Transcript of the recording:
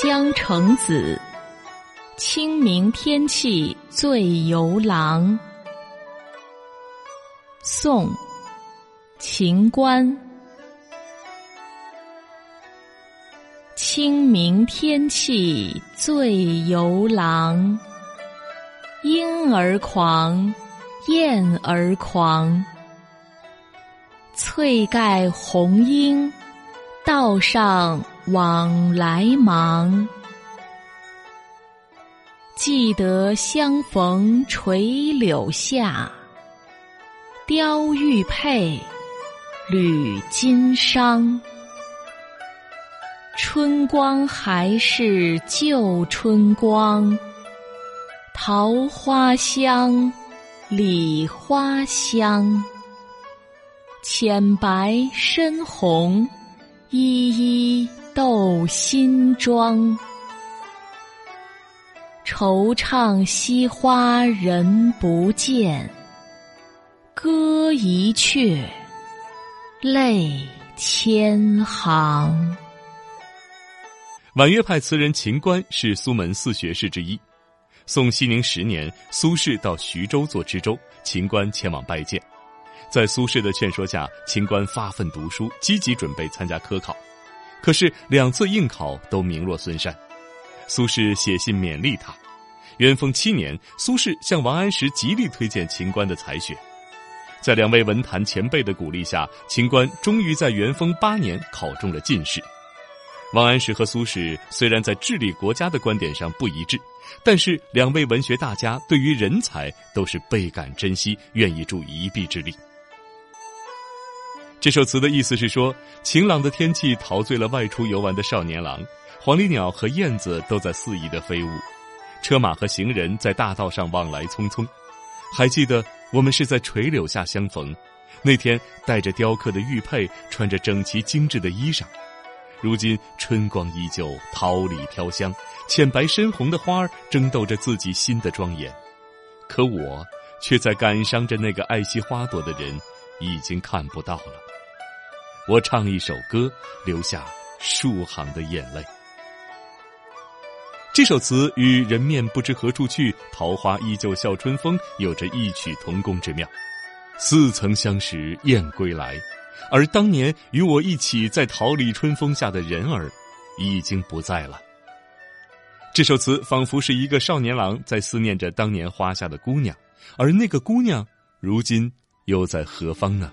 江城子，清明天气醉游郎。宋·秦观。清明天气醉游郎，莺儿狂，燕儿狂。翠盖红缨，道上往来忙。记得相逢垂柳下，雕玉佩，履金裳。春光还是旧春光，桃花香，李花香。浅白深红，依依斗新妆。惆怅惜花人不见，歌一阙，泪千行。婉约派词人秦观是苏门四学士之一。宋熙宁十年，苏轼到徐州做知州，秦观前往拜见。在苏轼的劝说下，秦观发奋读书，积极准备参加科考。可是两次应考都名落孙山。苏轼写信勉励他。元丰七年，苏轼向王安石极力推荐秦观的才学。在两位文坛前辈的鼓励下，秦观终于在元丰八年考中了进士。王安石和苏轼虽然在治理国家的观点上不一致，但是两位文学大家对于人才都是倍感珍惜，愿意助一臂之力。这首词的意思是说，晴朗的天气陶醉了外出游玩的少年郎，黄鹂鸟和燕子都在肆意的飞舞，车马和行人在大道上往来匆匆。还记得我们是在垂柳下相逢，那天带着雕刻的玉佩，穿着整齐精致的衣裳。如今春光依旧，桃李飘香，浅白深红的花儿争斗着自己新的庄严，可我却在感伤着那个爱惜花朵的人，已经看不到了。我唱一首歌，留下数行的眼泪。这首词与“人面不知何处去，桃花依旧笑春风”有着异曲同工之妙。似曾相识燕归来，而当年与我一起在桃李春风下的人儿，已经不在了。这首词仿佛是一个少年郎在思念着当年花下的姑娘，而那个姑娘，如今又在何方呢？